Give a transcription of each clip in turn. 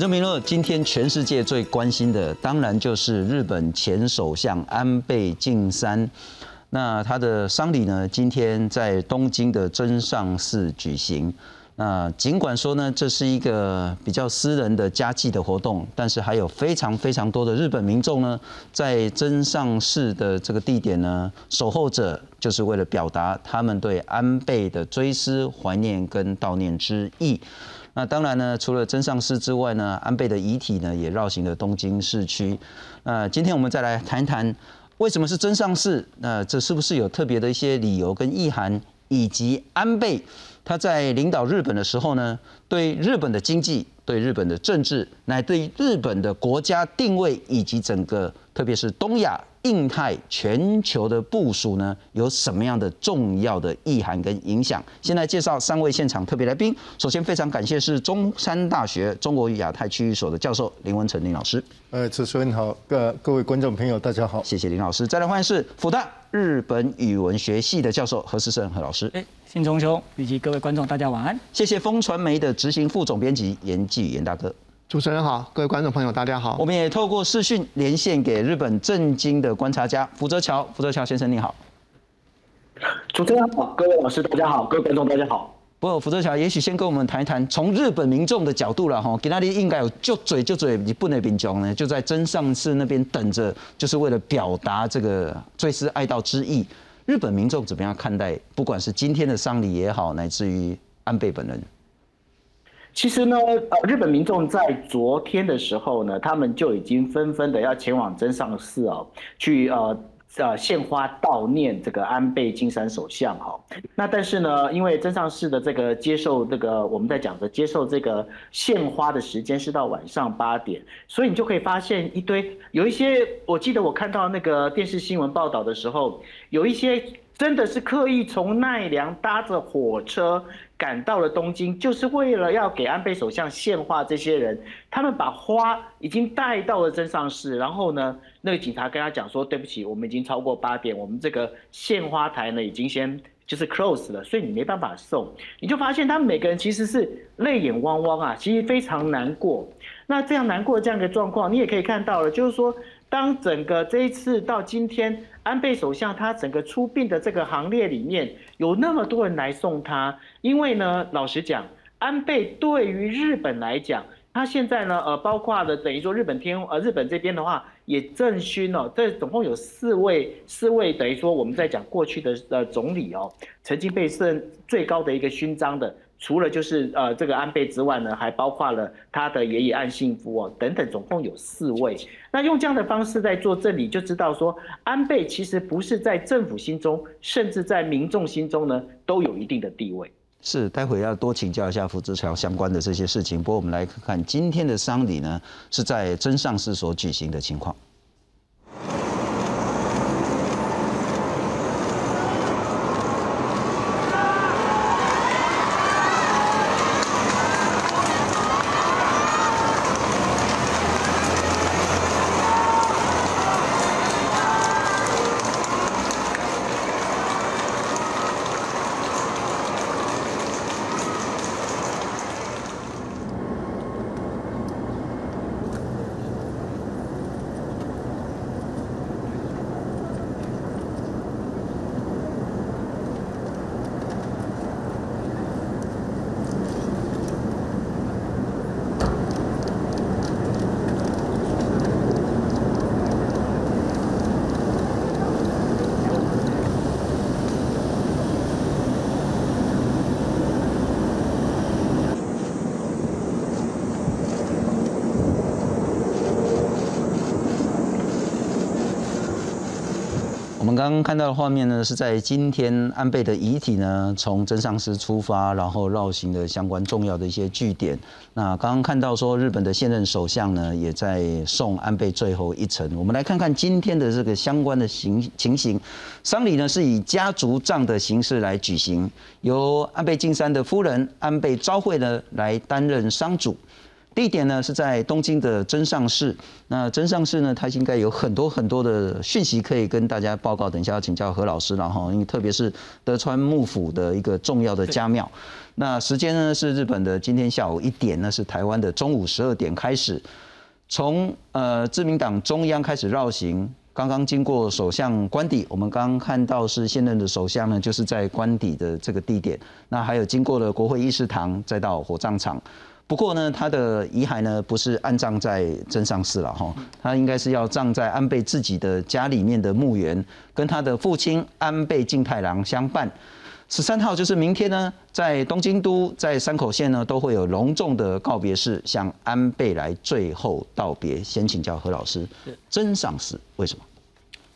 证明了，今天全世界最关心的，当然就是日本前首相安倍晋三。那他的丧礼呢，今天在东京的真上寺举行。那尽管说呢，这是一个比较私人的家祭的活动，但是还有非常非常多的日本民众呢，在真上寺的这个地点呢，守候着，就是为了表达他们对安倍的追思、怀念跟悼念之意。那当然呢，除了真上寺之外呢，安倍的遗体呢，也绕行了东京市区。那今天我们再来谈谈，为什么是真上寺？那这是不是有特别的一些理由跟意涵，以及安倍？他在领导日本的时候呢，对日本的经济、对日本的政治，乃对日本的国家定位以及整个，特别是东亚、印太、全球的部署呢，有什么样的重要的意涵跟影响？先来介绍三位现场特别来宾。首先，非常感谢是中山大学中国与亚太区域所的教授林文成林老师。呃，主持人好，各各位观众朋友，大家好，谢谢林老师。再来欢迎是复旦日本语文学系的教授何世胜何老师。信中兄以及各位观众，大家晚安。谢谢风传媒的执行副总编辑严继严大哥。主持人好，各位观众朋友，大家好。我们也透过视讯连线给日本震惊的观察家福泽桥，福泽桥先生你好。主持人好，各位老师大家好，各位观众大家好。不过福泽桥也许先跟我们谈一谈，从日本民众的角度了哈，给那里应该有就嘴就嘴你不能边讲呢，就在真上寺那边等着，就是为了表达这个追思哀悼之意。日本民众怎么样看待？不管是今天的丧礼也好，乃至于安倍本人。其实呢，呃，日本民众在昨天的时候呢，他们就已经纷纷的要前往真上寺哦，去呃。呃，献花悼念这个安倍晋三首相哈。那但是呢，因为真上寺的这个接受这个我们在讲的接受这个献花的时间是到晚上八点，所以你就可以发现一堆有一些，我记得我看到那个电视新闻报道的时候，有一些真的是刻意从奈良搭着火车。赶到了东京，就是为了要给安倍首相献花。这些人，他们把花已经带到了真上市，然后呢，那个警察跟他讲说：“对不起，我们已经超过八点，我们这个献花台呢已经先就是 close 了，所以你没办法送。”你就发现他们每个人其实是泪眼汪汪啊，其实非常难过。那这样难过的这样一个状况，你也可以看到了，就是说，当整个这一次到今天。安倍首相他整个出殡的这个行列里面有那么多人来送他，因为呢，老实讲，安倍对于日本来讲，他现在呢，呃，包括了等于说日本天，呃，日本这边的话也赠勋哦，这总共有四位，四位等于说我们在讲过去的呃总理哦，曾经被赠最高的一个勋章的。除了就是呃这个安倍之外呢，还包括了他的爷爷岸信夫哦等等，总共有四位。那用这样的方式在做这里，就知道说安倍其实不是在政府心中，甚至在民众心中呢都有一定的地位。是，待会要多请教一下福之桥相关的这些事情。不过我们来看看今天的丧礼呢，是在真上寺所举行的情况。刚刚看到画面呢，是在今天安倍的遗体呢从真上寺出发，然后绕行的相关重要的一些据点。那刚刚看到说日本的现任首相呢也在送安倍最后一程。我们来看看今天的这个相关的形情形。丧礼呢是以家族葬的形式来举行，由安倍晋三的夫人安倍昭惠呢来担任丧主。地点呢是在东京的真上市。那真上市呢，它应该有很多很多的讯息可以跟大家报告。等一下要请教何老师了哈，因为特别是德川幕府的一个重要的家庙。那时间呢是日本的今天下午一点，那是台湾的中午十二点开始，从呃自民党中央开始绕行。刚刚经过首相官邸，我们刚刚看到是现任的首相呢，就是在官邸的这个地点。那还有经过了国会议事堂，再到火葬场。不过呢，他的遗骸呢不是安葬在真上寺了哈，他应该是要葬在安倍自己的家里面的墓园，跟他的父亲安倍晋太郎相伴。十三号就是明天呢，在东京都、在山口县呢，都会有隆重的告别式，向安倍来最后道别。先请教何老师，真上寺为什么？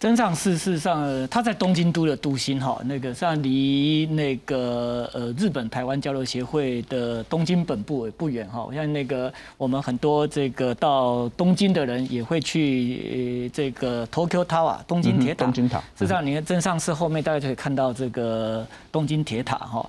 真上寺事实上，它在东京都的都心哈，那个上离那个呃日本台湾交流协会的东京本部也不远哈。像那个我们很多这个到东京的人也会去这个 Tokyo Tower 东京铁塔。东京塔。事实上，你看真上寺后面大家就可以看到这个东京铁塔哈。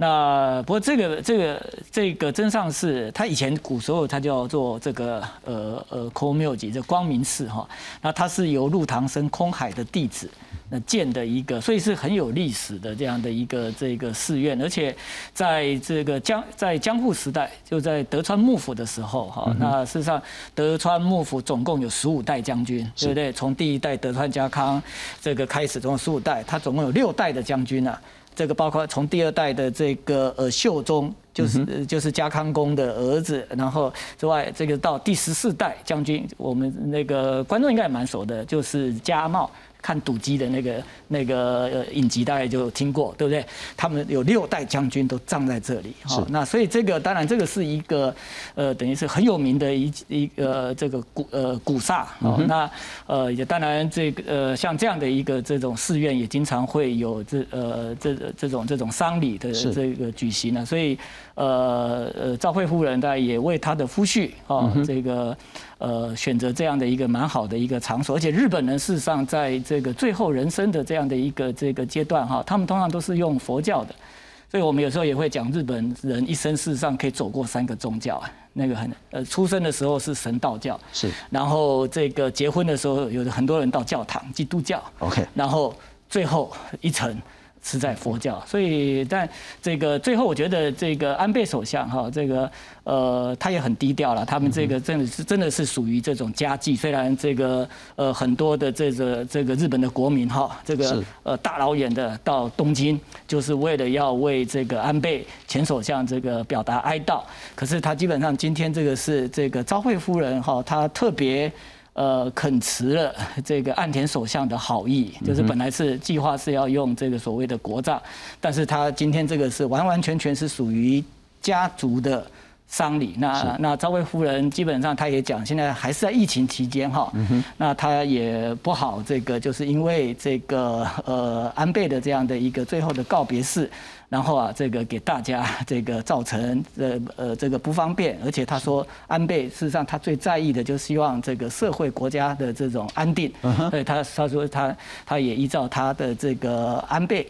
那不过这个这个这个真上寺，它以前古时候它叫做这个呃呃空庙级这光明寺哈。那它是由陆唐生空海的弟子那建的一个，所以是很有历史的这样的一个这个寺院。而且在这个江在江户时代，就在德川幕府的时候哈，那事实上德川幕府总共有十五代将军，对不对？从第一代德川家康这个开始，总共十五代，他总共有六代的将军啊。这个包括从第二代的这个呃秀忠，就是就是家康公的儿子，然后之外，这个到第十四代将军，我们那个观众应该也蛮熟的，就是家茂。看赌机的那个那个影集，大概就听过，对不对？他们有六代将军都葬在这里，好，那所以这个当然这个是一个呃，等于是很有名的一一个这个古呃古刹，哦，那呃也当然这个呃像这样的一个这种寺院也经常会有这呃这这种这种丧礼的这个举行呢，所以呃呃赵惠夫人大概也为他的夫婿啊这个。呃，选择这样的一个蛮好的一个场所，而且日本人事实上在这个最后人生的这样的一个这个阶段哈，他们通常都是用佛教的，所以我们有时候也会讲日本人一生事实上可以走过三个宗教啊，那个很呃出生的时候是神道教，是，然后这个结婚的时候有很多人到教堂基督教，OK，然后最后一层。是在佛教，所以但这个最后，我觉得这个安倍首相哈，这个呃，他也很低调了。他们这个真的是真的是属于这种家计，虽然这个呃很多的这个这个日本的国民哈，这个呃大老远的到东京，就是为了要为这个安倍前首相这个表达哀悼。可是他基本上今天这个是这个昭惠夫人哈，她特别。呃，恳辞了这个岸田首相的好意，就是本来是计划是要用这个所谓的国葬，但是他今天这个是完完全全是属于家族的丧礼。那那赵薇夫人基本上她也讲，现在还是在疫情期间哈，那她也不好这个，就是因为这个呃安倍的这样的一个最后的告别式。然后啊，这个给大家这个造成呃呃这个不方便，而且他说安倍事实上他最在意的就希望这个社会国家的这种安定，所以他他说他他也依照他的这个安倍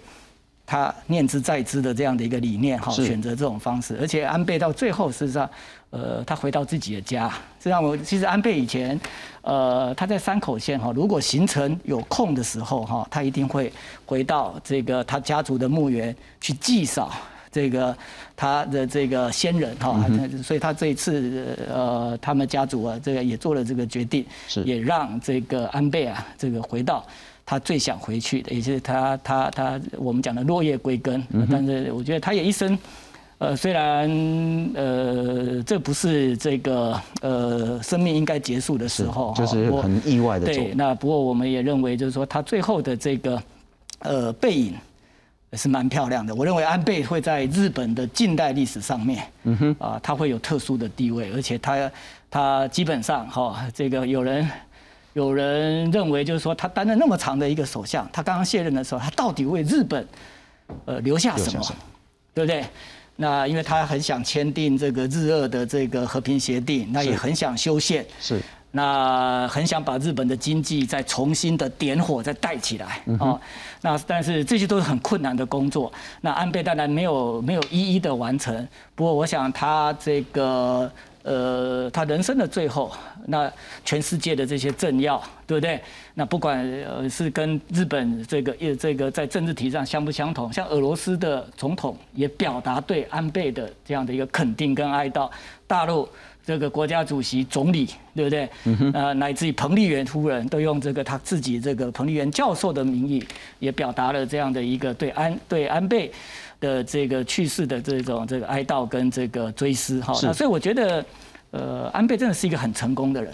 他念之在之的这样的一个理念哈，选择这种方式，而且安倍到最后事实上。呃，他回到自己的家，这让我其实安倍以前，呃，他在山口县哈，如果行程有空的时候哈，他一定会回到这个他家族的墓园去祭扫这个他的这个先人哈，所以他这一次呃，他们家族啊，这个也做了这个决定，也让这个安倍啊，这个回到他最想回去的，也就是他他他我们讲的落叶归根，但是我觉得他也一生。呃，虽然呃，这不是这个呃生命应该结束的时候，就是很意外的。对，那不过我们也认为，就是说他最后的这个呃背影是蛮漂亮的。我认为安倍会在日本的近代历史上面，嗯哼，啊，他会有特殊的地位，而且他他基本上哈，这个有人有人认为，就是说他担任那么长的一个首相，他刚刚卸任的时候，他到底为日本呃留下什么，对不对？那因为他很想签订这个日俄的这个和平协定，那也很想修宪，是，那很想把日本的经济再重新的点火，再带起来啊。那但是这些都是很困难的工作。那安倍当然没有没有一一的完成。不过我想他这个呃，他人生的最后，那全世界的这些政要，对不对？那不管呃是跟日本这个也这个在政治体上相不相同，像俄罗斯的总统也表达对安倍的这样的一个肯定跟哀悼，大陆这个国家主席、总理，对不对？呃，乃至于彭丽媛夫人都用这个他自己这个彭丽媛教授的名义，也表达了这样的一个对安对安倍。的这个去世的这种这个哀悼跟这个追思哈，那所以我觉得，呃，安倍真的是一个很成功的人。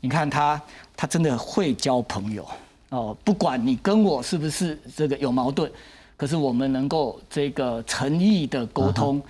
你看他，他真的会交朋友哦，不管你跟我是不是这个有矛盾，可是我们能够这个诚意的沟通。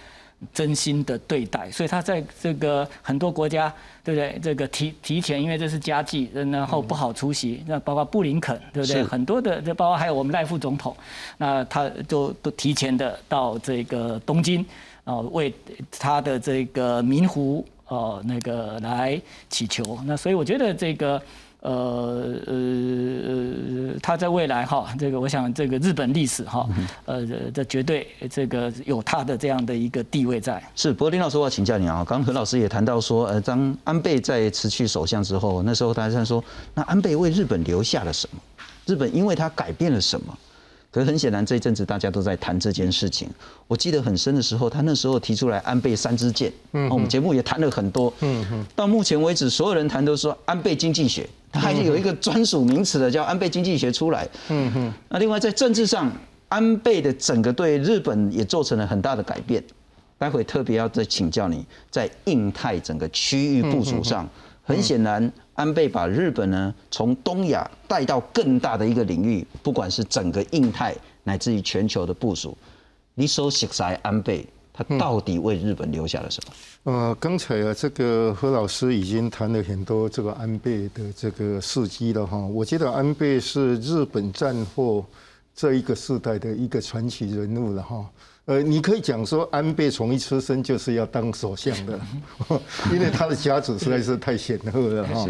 真心的对待，所以他在这个很多国家，对不对？这个提提前，因为这是家祭，然后不好出席。那包括布林肯，对不对？很多的，这包括还有我们赖副总统，那他就都提前的到这个东京，啊，为他的这个明湖，哦，那个来祈求。那所以我觉得这个。呃呃呃，他在未来哈，这个我想这个日本历史哈，呃，这绝对这个有他的这样的一个地位在。是，不过林老师，我要请教你啊，刚刚何老师也谈到说，呃，当安倍在辞去首相之后，那时候大家在说，那安倍为日本留下了什么？日本因为他改变了什么？可是很显然，这一阵子大家都在谈这件事情。我记得很深的时候，他那时候提出来安倍三支箭，嗯，我们节目也谈了很多，嗯嗯。到目前为止，所有人谈都说安倍经济学，他还是有一个专属名词的，叫安倍经济学出来，嗯哼。那另外在政治上，安倍的整个对日本也做成了很大的改变。待会特别要再请教你，在印太整个区域部署上，很显然。安倍把日本呢从东亚带到更大的一个领域，不管是整个印太乃至于全球的部署。你所写在安倍，他到底为日本留下了什么？呃，刚才啊，这个何老师已经谈了很多这个安倍的这个事迹了哈。我觉得安倍是日本战后这一个时代的一个传奇人物了哈。呃，你可以讲说安倍从一出生就是要当首相的，因为他的家族实在是太显赫了哈。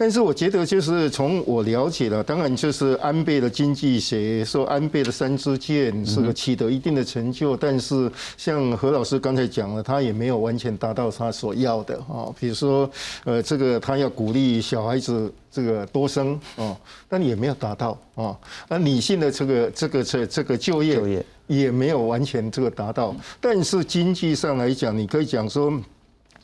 但是我觉得，就是从我了解了，当然就是安倍的经济学，说安倍的三支箭是个取得一定的成就，但是像何老师刚才讲了，他也没有完全达到他所要的啊。比如说，呃，这个他要鼓励小孩子这个多生啊，但也没有达到啊。那女性的这个这个这这个就业也没有完全这个达到，但是经济上来讲，你可以讲说。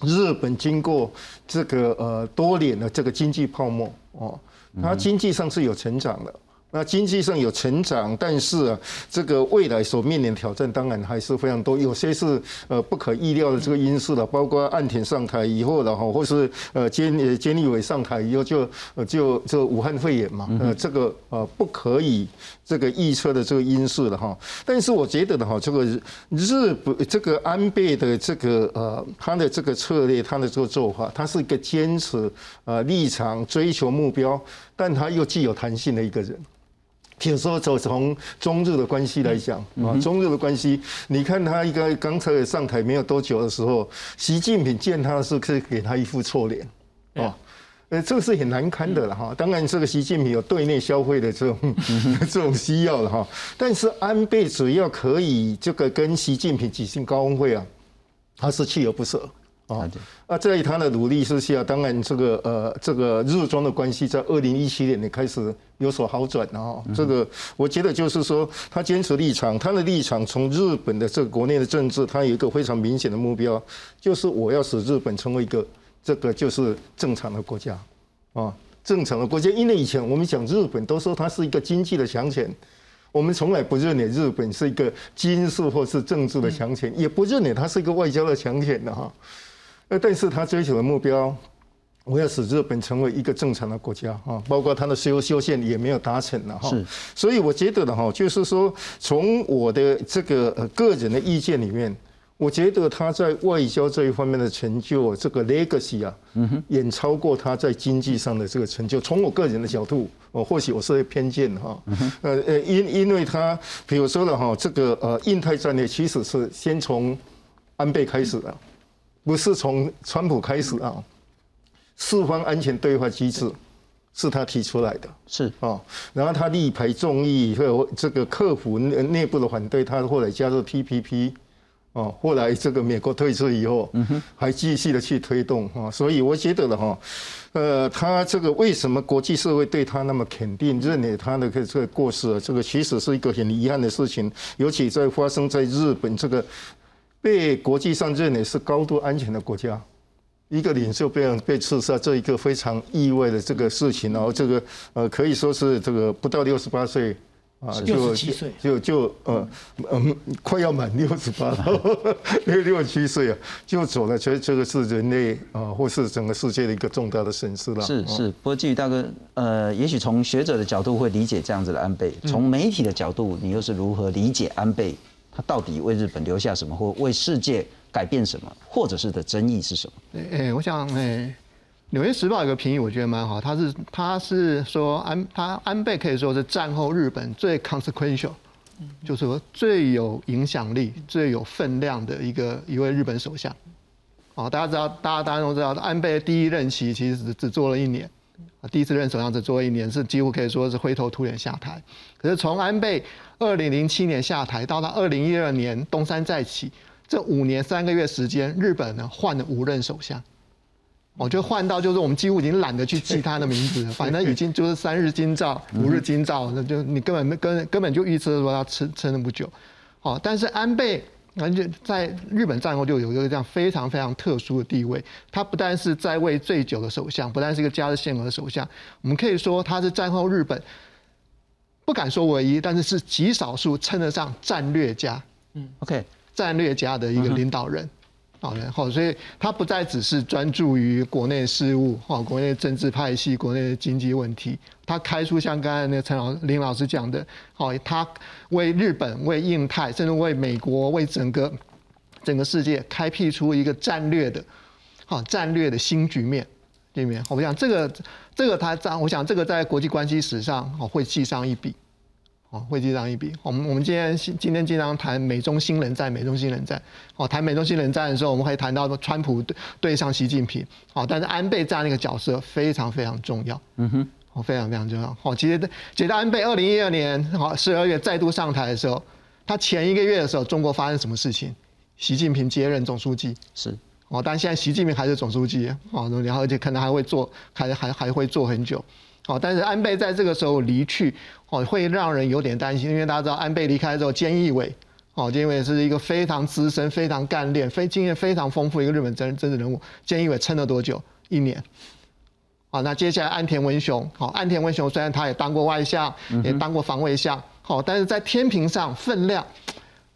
日本经过这个呃多年的这个经济泡沫哦，它经济上是有成长的。那经济上有成长，但是啊，这个未来所面临的挑战当然还是非常多，有些是呃不可预料的这个因素了，包括岸田上台以后了哈，或是呃监呃菅义伟上台以后就就就这武汉肺炎嘛，呃这个呃不可以这个预测的这个因素了哈。但是我觉得的哈，这个日不这个安倍的这个呃他的这个策略，他的这个做法，他是一个坚持呃立场、追求目标，但他又具有弹性的一个人。比如说，走从中日的关系来讲啊，中日的关系，你看他一个刚才上台没有多久的时候，习近平见他是可以给他一副臭脸，哦，呃，这个是很难堪的了哈。当然，这个习近平有对内消费的这种 这种需要了哈。但是安倍只要可以这个跟习近平举行高峰会啊，他是锲而不舍。啊，啊，在他的努力之下，当然这个呃，这个日中的关系在二零一七年也开始有所好转啊。这个我觉得就是说，他坚持立场，他的立场从日本的这个国内的政治，他有一个非常明显的目标，就是我要使日本成为一个这个就是正常的国家啊，正常的国家。因为以前我们讲日本都说它是一个经济的强权，我们从来不认为日本是一个军事或是政治的强权，也不认为它是一个外交的强权的哈。呃，但是他追求的目标，我要使日本成为一个正常的国家哈，包括他的修修宪也没有达成了哈。是，所以我觉得的哈，就是说，从我的这个个人的意见里面，我觉得他在外交这一方面的成就，这个 legacy 啊，嗯哼，远超过他在经济上的这个成就。从我个人的角度，我或许我是偏见哈，呃呃，因因为他比如说了哈，这个呃印太战略其实是先从安倍开始的。不是从川普开始啊，四方安全对话机制是他提出来的，是。啊，然后他力排众议，和这个克服内内部的反对，他后来加入 TPP，哦，后来这个美国退出以后，嗯还继续的去推动啊，所以我觉得了哈，呃，他这个为什么国际社会对他那么肯定，认为他的这个过失，这个其实是一个很遗憾的事情，尤其在发生在日本这个被国际上认为是高度安全的国家，一个领袖被被刺杀，这一个非常意外的这个事情，然后这个呃可以说是这个不到六十八岁。啊，就就就呃嗯，快要满六十八了，六六七岁啊，就走了。其实这个是人类啊，或是整个世界的一个重大的损失了。是是，不过基于大哥，呃，也许从学者的角度会理解这样子的安倍，从媒体的角度，你又是如何理解安倍？他到底为日本留下什么，或为世界改变什么，或者是的争议是什么？哎，我想哎。纽约时报有个评语，我觉得蛮好。他是他是说安他安倍可以说是战后日本最 consequential，就是说最有影响力、最有分量的一个一位日本首相。哦，大家知道，大家大家都知道，安倍第一任期其实只只做了一年，第一次任首相只做一年，是几乎可以说是灰头土脸下台。可是从安倍二零零七年下台到他二零一二年东山再起，这五年三个月时间，日本呢换了五任首相。我就换到就是我们几乎已经懒得去记他的名字了，反正已经就是三日金照、五日金照，那就你根本没根根本就预测说他撑撑了不久。好，但是安倍完全在日本战后就有一个这样非常非常特殊的地位。他不但是在位最久的首相，不但是一个加的限额的首相，我们可以说他是战后日本不敢说唯一，但是是极少数称得上战略家。嗯，OK，战略家的一个领导人。好，然后所以他不再只是专注于国内事务，哈，国内政治派系、国内的经济问题。他开出像刚才那个陈老林老师讲的，好，他为日本、为印太，甚至为美国、为整个整个世界开辟出一个战略的，好战略的新局面，对不对？我想这个这个他在，我想这个在国际关系史上，哦，会记上一笔。哦，会记上一笔。我们我们今天今天经常谈美中新冷战，美中新冷战。哦，谈美中新冷战的时候，我们会谈到川普对对上习近平。哦，但是安倍这样的一个角色非常非常重要。嗯哼，哦，非常非常重要。哦，其实其实安倍二零一二年好十二月再度上台的时候，他前一个月的时候，中国发生什么事情？习近平接任总书记。是。哦，但现在习近平还是总书记。哦，然后而且可能还会做，还还还会做很久。哦，但是安倍在这个时候离去，哦，会让人有点担心，因为大家知道安倍离开之后，菅义伟，哦，菅义伟是一个非常资深、非常干练、非经验非常丰富一个日本政政治人物。菅义伟撑了多久？一年。好，那接下来安田文雄，好，安田文雄虽然他也当过外相，也当过防卫相，好，但是在天平上分量。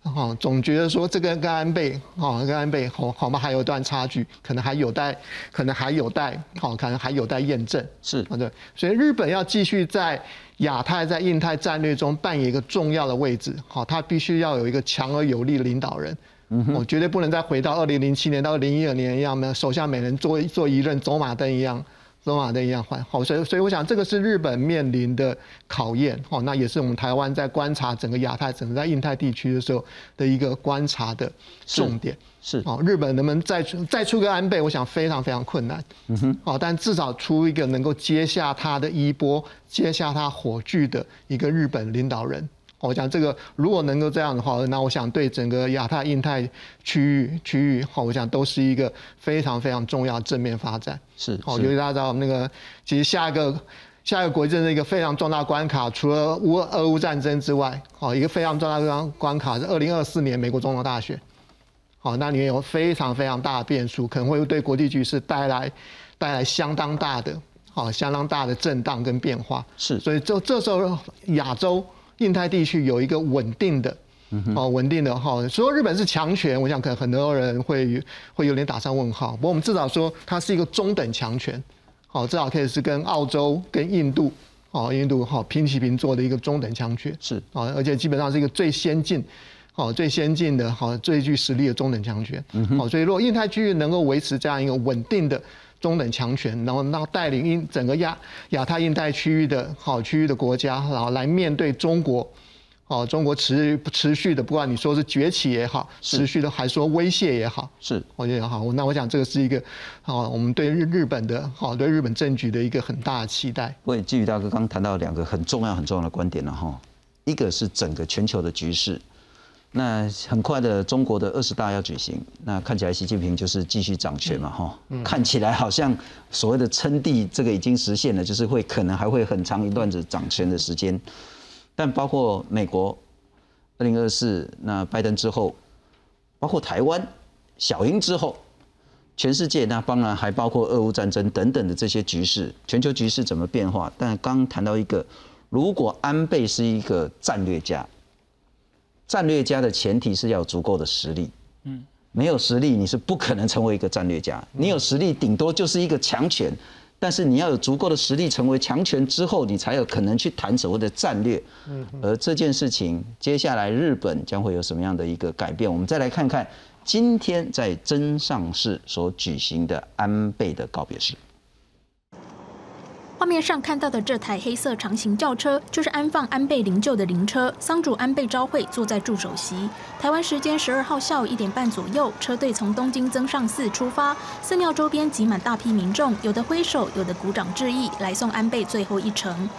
哦，总觉得说这个跟安倍，哦，跟安倍，好，好吗？还有一段差距，可能还有待，可能还有待，好，可能还有待验证。是，对。所以日本要继续在亚太、在印太战略中扮演一个重要的位置，好，它必须要有一个强而有力的领导人。嗯哼，绝对不能再回到二零零七年到二零一二年一样，没手下每人做做一任走马灯一样。罗马的一样换好，所以所以我想这个是日本面临的考验，哦，那也是我们台湾在观察整个亚太、整个在印太地区的时候的一个观察的重点。是，哦，日本能不能再出再出个安倍，我想非常非常困难。嗯哼，哦，但至少出一个能够接下他的衣钵、接下他火炬的一个日本领导人。我讲这个，如果能够这样的话，那我想对整个亚太、印太区域区域，好，我想都是一个非常非常重要正面发展。是，好，尤其大家知道，那个其实下一个下一个国际政治一个非常重大关卡，除了乌俄乌战争之外，好，一个非常重大的关关卡是二零二四年美国总统大选。好，那里面有非常非常大的变数，可能会对国际局势带来带来相当大的好相当大的震荡跟变化。是，所以这这时候亚洲。印太地区有一个稳定的，哦，稳定的哈。说日本是强权，我想可能很多人会会有点打上问号。不过我们至少说它是一个中等强权，好，至少可以是跟澳洲、跟印度，哦，印度哈平起平坐的一个中等强权。是啊，而且基本上是一个最先进，好最先进的，好最具实力的中等强权。好，所以如果印太区域能够维持这样一个稳定的。中等强权，然后让带领印整个亚亚太印太区域的好区域的国家，然后来面对中国，哦，中国持持续的，不管你说是崛起也好，持续的还说威胁也好，是我觉得好。那我想这个是一个，好，我们对日日本的，好对日本政局的一个很大的期待。为基于大哥刚谈到两个很重要很重要的观点了哈，一个是整个全球的局势。那很快的，中国的二十大要举行，那看起来习近平就是继续掌权嘛，哈，看起来好像所谓的称帝这个已经实现了，就是会可能还会很长一段子掌权的时间。但包括美国二零二四，那拜登之后，包括台湾小英之后，全世界那当然还包括俄乌战争等等的这些局势，全球局势怎么变化？但刚谈到一个，如果安倍是一个战略家。战略家的前提是要有足够的实力，嗯，没有实力你是不可能成为一个战略家。你有实力，顶多就是一个强权，但是你要有足够的实力成为强权之后，你才有可能去谈所谓的战略。嗯，而这件事情接下来日本将会有什么样的一个改变？我们再来看看今天在真上市所举行的安倍的告别式。画面上看到的这台黑色长型轿车，就是安放安倍灵柩的灵车。丧主安倍昭惠坐在助手席。台湾时间十二号下午一点半左右，车队从东京增上寺出发，寺庙周边挤满大批民众，有的挥手，有的鼓掌致意，来送安倍最后一程。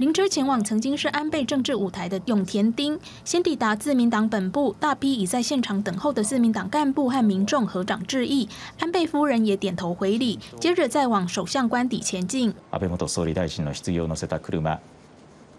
灵车前往曾经是安倍政治舞台的永田町，先抵达自民党本部，大批已在现场等候的自民党干部和民众合掌致意，安倍夫人也点头回礼，接着再往首相官邸前进。安倍元総理大臣の棺を乗せた車、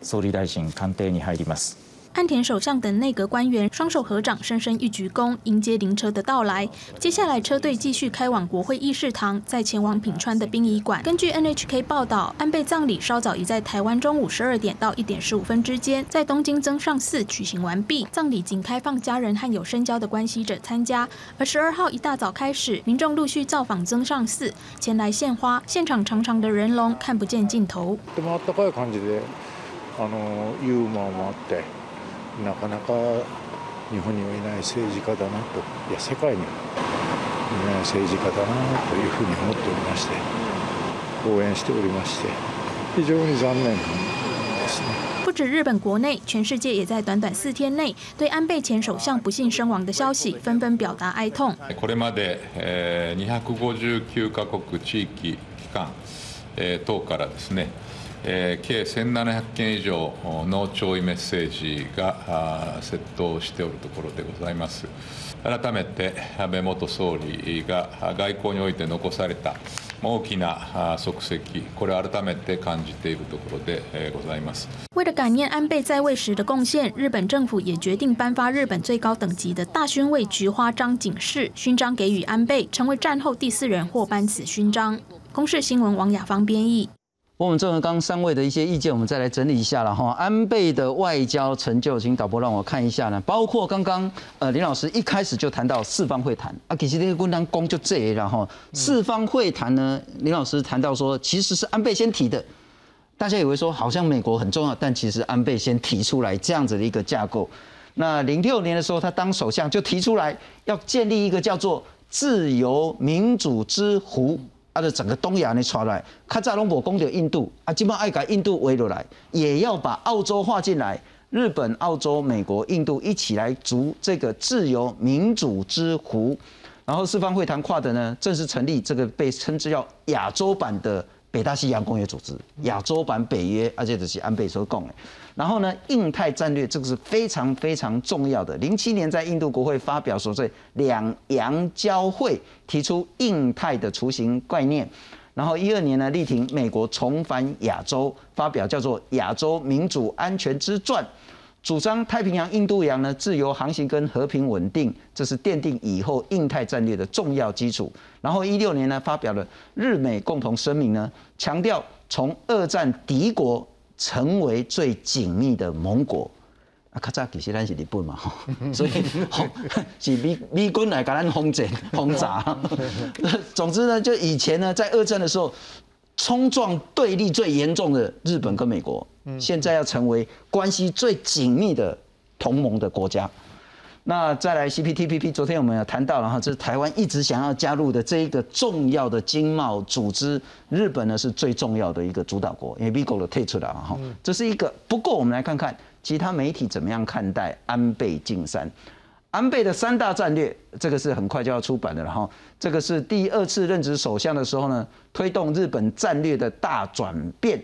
総理大臣官邸に入ります。 岸田首相等内阁官员双手合掌，深深一鞠躬，迎接灵车的到来。接下来，车队继续开往国会议事堂，再前往品川的殡仪馆。根据 NHK 报道，安倍葬礼稍早已在台湾中午十二点到一点十五分之间，在东京增上寺举行完毕。葬礼仅开放家人和有深交的关系者参加。而十二号一大早开始，民众陆续造访增上寺，前来献花。现场长长的人龙看不见尽头。なかなか日本にはいない政治家だなといや世界にはいない政治家だなというふうに思っておりまして応援しておりまして非常に残念ですね。不止日本国内，全世界也在短短四天内对安倍前首相不幸身亡的消息纷纷表达哀痛。これまで259カ国地域機関等からですね。えー、計1700件以上の弔意メッセージが接到しておるところでございます改めて安倍元総理が外交において残された大きな足跡これを改めて感じているところでございます为了感念安倍在位时的贡献，日本政府也决定颁发日本最高等级的大勋位菊花章警示勋章给予安倍，成为战后第四人获颁此勋章。公视新闻王雅芳编译。我们综合刚三位的一些意见，我们再来整理一下了哈。安倍的外交成就，请导播让我看一下呢。包括刚刚呃林老师一开始就谈到四方会谈啊，其实这个官单公就这，然后四方会谈呢，林老师谈到说其实是安倍先提的，大家以为说好像美国很重要，但其实安倍先提出来这样子的一个架构。那零六年的时候他当首相就提出来要建立一个叫做自由民主之湖。啊，就整个东亚呢传来，卡扎隆博攻掉印度，啊，基本爱改印度围落来，也要把澳洲划进来，日本、澳洲、美国、印度一起来逐这个自由民主之湖，然后四方会谈跨的呢，正式成立这个被称之叫亚洲版的北大西洋工业组织，亚洲版北约，而且这是安倍所讲的。然后呢，印太战略这个是非常非常重要的。零七年在印度国会发表所谓两洋交汇，提出印太的雏形概念。然后一二年呢，力挺美国重返亚洲，发表叫做《亚洲民主安全之传》，主张太平洋、印度洋呢自由航行跟和平稳定，这是奠定以后印太战略的重要基础。然后一六年呢，发表了日美共同声明呢，强调从二战敌国。成为最紧密的盟国啊！卡扎其实咱是日本嘛，所以是美美军来给咱轰炸轰炸。总之呢，就以前呢，在二战的时候，冲撞对立最严重的日本跟美国，现在要成为关系最紧密的同盟的国家。那再来 CPTPP，昨天我们有谈到了哈，这是台湾一直想要加入的这一个重要的经贸组织，日本呢是最重要的一个主导国，因为美国都退出了哈，这是一个。不过我们来看看其他媒体怎么样看待安倍晋三，安倍的三大战略，这个是很快就要出版的了哈，这个是第二次任职首相的时候呢，推动日本战略的大转变。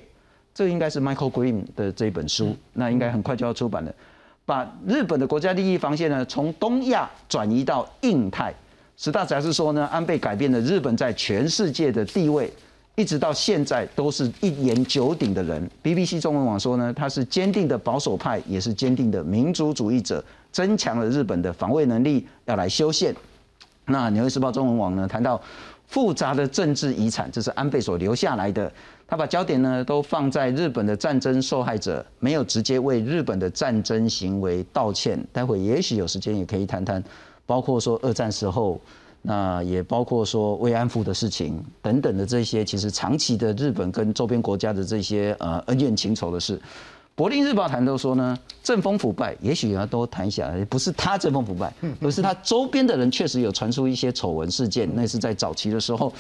这应该是 Michael Green 的这一本书，那应该很快就要出版了。把日本的国家利益防线呢，从东亚转移到印太。石大才是说呢，安倍改变了日本在全世界的地位，一直到现在都是一言九鼎的人。BBC 中文网说呢，他是坚定的保守派，也是坚定的民族主义者，增强了日本的防卫能力，要来修宪。那纽约时报中文网呢谈到复杂的政治遗产，这是安倍所留下来的。他把焦点呢都放在日本的战争受害者，没有直接为日本的战争行为道歉。待会也许有时间也可以谈谈。包括说二战时候，那也包括说慰安妇的事情等等的这些，其实长期的日本跟周边国家的这些呃恩怨情仇的事。柏林日报谈都说呢，政风腐败，也许要都谈一下，不是他政风腐败，而是他周边的人确实有传出一些丑闻事件，那是在早期的时候。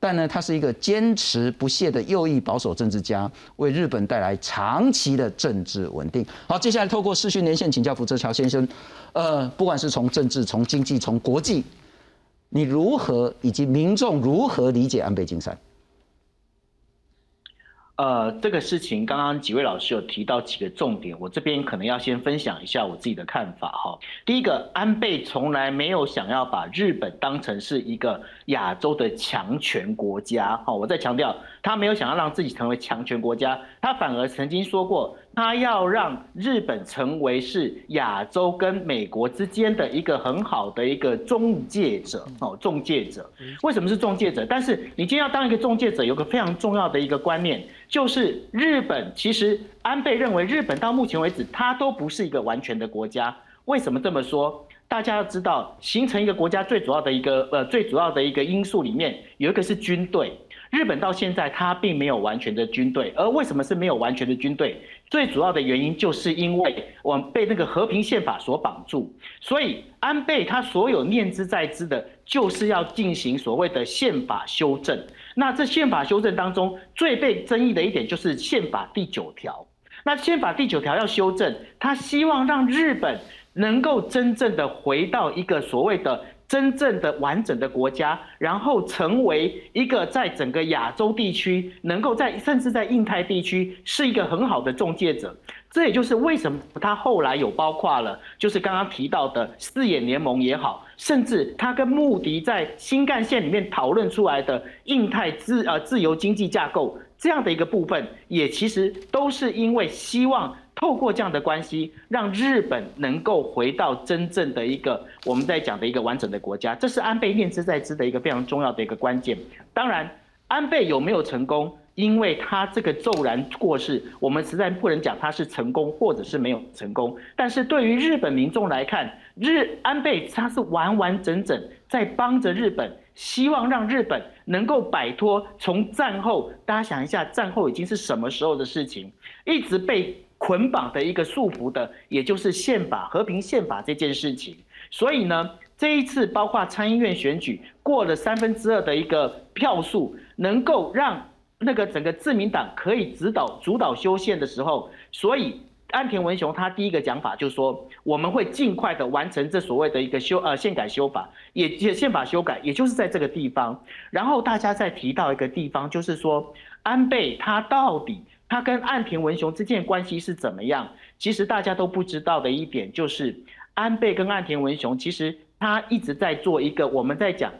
但呢，他是一个坚持不懈的右翼保守政治家，为日本带来长期的政治稳定。好，接下来透过视讯连线请教福泽桥先生。呃，不管是从政治、从经济、从国际，你如何以及民众如何理解安倍晋三？呃，这个事情刚刚几位老师有提到几个重点，我这边可能要先分享一下我自己的看法哈。第一个，安倍从来没有想要把日本当成是一个亚洲的强权国家哈。我再强调，他没有想要让自己成为强权国家，他反而曾经说过。他要让日本成为是亚洲跟美国之间的一个很好的一个中介者哦，中介者。为什么是中介者？但是你今天要当一个中介者，有个非常重要的一个观念，就是日本其实安倍认为日本到目前为止，它都不是一个完全的国家。为什么这么说？大家要知道，形成一个国家最主要的一个呃最主要的一个因素里面，有一个是军队。日本到现在它并没有完全的军队，而为什么是没有完全的军队？最主要的原因就是因为我们被那个和平宪法所绑住，所以安倍他所有念之在之的，就是要进行所谓的宪法修正。那这宪法修正当中最被争议的一点就是宪法第九条。那宪法第九条要修正，他希望让日本能够真正的回到一个所谓的。真正的完整的国家，然后成为一个在整个亚洲地区，能够在甚至在印太地区是一个很好的中介者。这也就是为什么他后来有包括了，就是刚刚提到的四眼联盟也好，甚至他跟穆迪在新干线里面讨论出来的印太自呃自由经济架构这样的一个部分，也其实都是因为希望。透过这样的关系，让日本能够回到真正的一个我们在讲的一个完整的国家，这是安倍念之在之的一个非常重要的一个关键。当然，安倍有没有成功？因为他这个骤然过世，我们实在不能讲他是成功或者是没有成功。但是对于日本民众来看，日安倍他是完完整整在帮着日本，希望让日本能够摆脱从战后，大家想一下，战后已经是什么时候的事情，一直被。捆绑的一个束缚的，也就是宪法和平宪法这件事情。所以呢，这一次包括参议院选举过了三分之二的一个票数，能够让那个整个自民党可以指导主导修宪的时候，所以安田文雄他第一个讲法就是说，我们会尽快的完成这所谓的一个修呃宪改修法，也宪法修改，也就是在这个地方。然后大家再提到一个地方，就是说安倍他到底。他跟岸田文雄之间关系是怎么样？其实大家都不知道的一点就是，安倍跟岸田文雄其实他一直在做一个，我们在讲，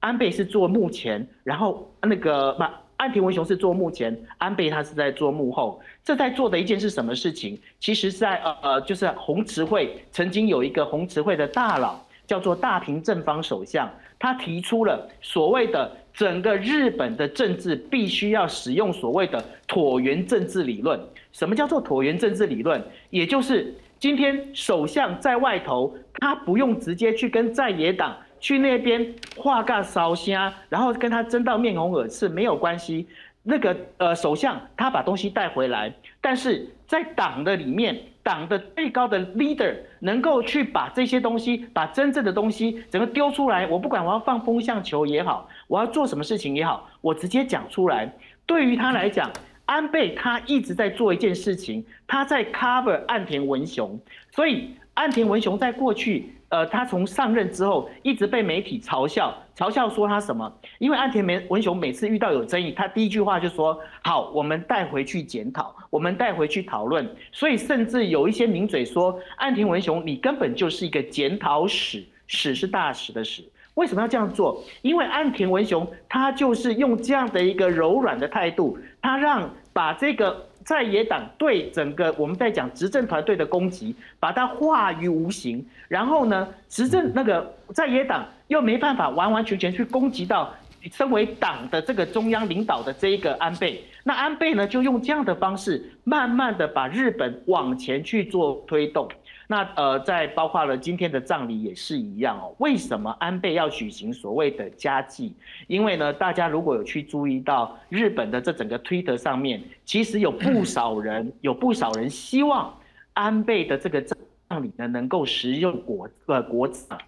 安倍是做幕前，然后那个嘛，岸田文雄是做幕前，安倍他是在做幕后。这在做的一件是什么事情？其实，在呃呃，就是红池会曾经有一个红池会的大佬叫做大平正方首相，他提出了所谓的。整个日本的政治必须要使用所谓的椭圆政治理论。什么叫做椭圆政治理论？也就是今天首相在外头，他不用直接去跟在野党去那边画个烧虾，然后跟他争到面红耳赤没有关系。那个呃，首相他把东西带回来，但是在党的里面。党的最高的 leader 能够去把这些东西，把真正的东西整个丢出来。我不管我要放风向球也好，我要做什么事情也好，我直接讲出来。对于他来讲，安倍他一直在做一件事情，他在 cover 岸田文雄。所以岸田文雄在过去。呃，他从上任之后一直被媒体嘲笑，嘲笑说他什么？因为岸田文雄每次遇到有争议，他第一句话就说：“好，我们带回去检讨，我们带回去讨论。”所以甚至有一些名嘴说，岸田文雄你根本就是一个检讨史，史是大史的史。为什么要这样做？因为岸田文雄他就是用这样的一个柔软的态度，他让把这个。在野党对整个我们在讲执政团队的攻击，把它化于无形，然后呢，执政那个在野党又没办法完完全全去攻击到身为党的这个中央领导的这一个安倍，那安倍呢就用这样的方式，慢慢的把日本往前去做推动。那呃，在包括了今天的葬礼也是一样哦。为什么安倍要举行所谓的家祭？因为呢，大家如果有去注意到日本的这整个推特上面，其实有不少人，有不少人希望安倍的这个葬礼呢能够使用国呃国葬。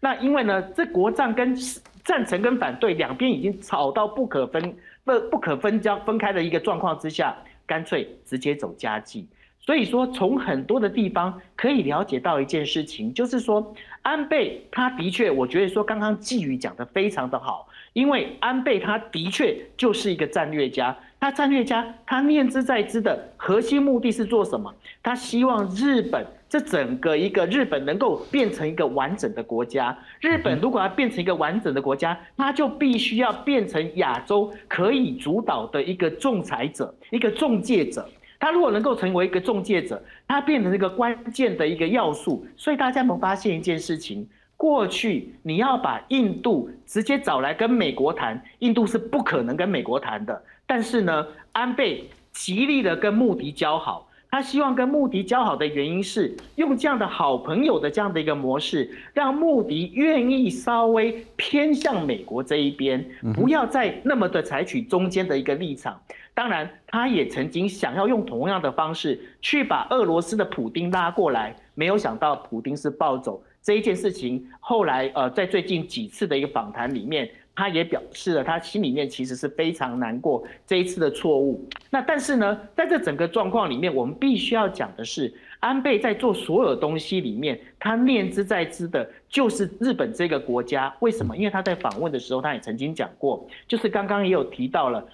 那因为呢，这国葬跟赞成跟反对两边已经吵到不可分不不可分交分开的一个状况之下，干脆直接走家祭。所以说，从很多的地方可以了解到一件事情，就是说，安倍他的确，我觉得说刚刚季宇讲的非常的好，因为安倍他的确就是一个战略家，他战略家他念之在之的核心目的是做什么？他希望日本这整个一个日本能够变成一个完整的国家。日本如果要变成一个完整的国家，他就必须要变成亚洲可以主导的一个仲裁者，一个中介者。他如果能够成为一个中介者，他变成一个关键的一个要素。所以大家有没有发现一件事情？过去你要把印度直接找来跟美国谈，印度是不可能跟美国谈的。但是呢，安倍极力的跟穆迪交好。他希望跟穆迪交好的原因是，用这样的好朋友的这样的一个模式，让穆迪愿意稍微偏向美国这一边，不要再那么的采取中间的一个立场。当然，他也曾经想要用同样的方式去把俄罗斯的普丁拉过来，没有想到普丁是暴走这一件事情。后来，呃，在最近几次的一个访谈里面，他也表示了他心里面其实是非常难过这一次的错误。那但是呢，在这整个状况里面，我们必须要讲的是，安倍在做所有东西里面，他念之在之的就是日本这个国家。为什么？因为他在访问的时候，他也曾经讲过，就是刚刚也有提到了。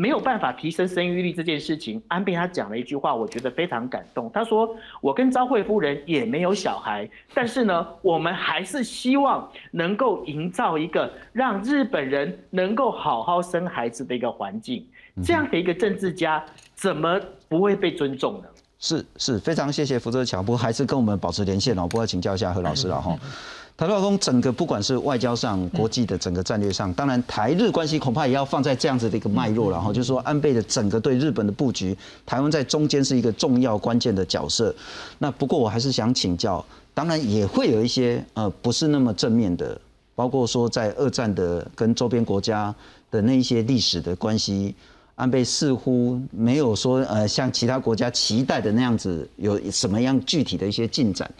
没有办法提升生育率这件事情，安倍他讲了一句话，我觉得非常感动。他说：“我跟昭惠夫人也没有小孩，但是呢，我们还是希望能够营造一个让日本人能够好好生孩子的一个环境。这样的一个政治家，怎么不会被尊重呢？”是是，非常谢谢福泽桥，不过还是跟我们保持连线哦，不过请教一下何老师了哈。台老公整个不管是外交上、国际的整个战略上，当然台日关系恐怕也要放在这样子的一个脉络然后。就是说安倍的整个对日本的布局，台湾在中间是一个重要关键的角色。那不过我还是想请教，当然也会有一些呃不是那么正面的，包括说在二战的跟周边国家的那一些历史的关系，安倍似乎没有说呃像其他国家期待的那样子有什么样具体的一些进展。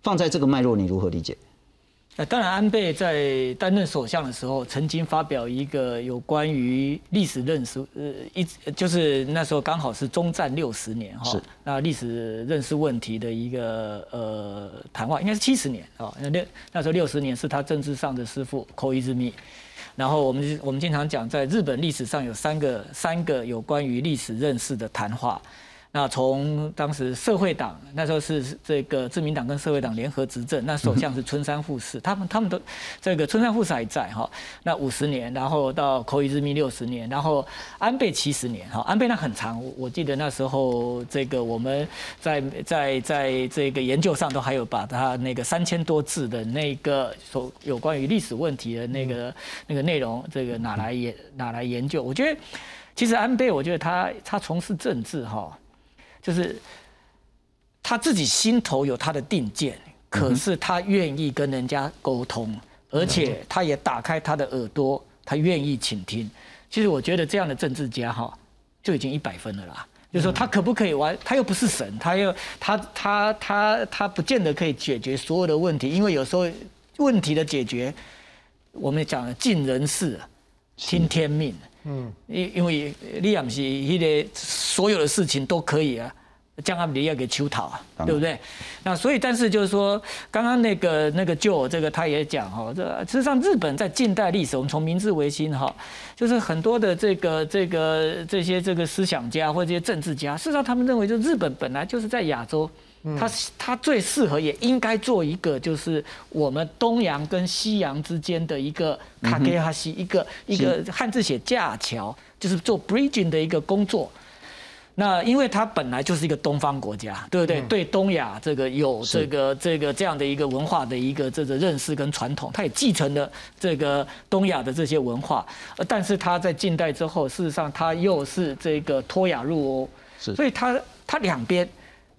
放在这个脉络，你如何理解？那当然，安倍在担任首相的时候，曾经发表一个有关于历史认识，呃，一就是那时候刚好是中战六十年哈，那历史认识问题的一个呃谈话，应该是七十年啊，那六那时候六十年是他政治上的师傅口一之密，然后我们我们经常讲，在日本历史上有三个三个有关于历史认识的谈话。那从当时社会党那时候是这个自民党跟社会党联合执政，那首相是村山富士，他们他们都这个村山富士还在哈，那五十年，然后到口语之密六十年，然后安倍七十年哈，安倍那很长，我记得那时候这个我们在在在这个研究上都还有把他那个三千多字的那个所有关于历史问题的那个那个内容，这个拿来研拿来研究，我觉得其实安倍，我觉得他他从事政治哈。就是他自己心头有他的定见，可是他愿意跟人家沟通，而且他也打开他的耳朵，他愿意倾听。其实我觉得这样的政治家哈，就已经一百分了啦。就是说他可不可以玩？他又不是神，他又他他他他不见得可以解决所有的问题，因为有时候问题的解决，我们讲尽人事，听天命。嗯，因因为你也不是一个所有的事情都可以啊，将他们的要给求讨啊，对不对？那所以，但是就是说，刚刚那个那个就这个他也讲哈，这事实上日本在近代历史，我们从明治维新哈，就是很多的这个这个这些这个思想家或者这些政治家，事实上他们认为，就日本本来就是在亚洲，他他最适合也应该做一个就是我们东洋跟西洋之间的一个卡给哈西一个一个汉字写架桥，就是做 bridging 的一个工作。那因为它本来就是一个东方国家，对不对？对东亚这个有这个这个这样的一个文化的一个这个认识跟传统，它也继承了这个东亚的这些文化。呃，但是它在近代之后，事实上它又是这个脱亚入欧，所以它它两边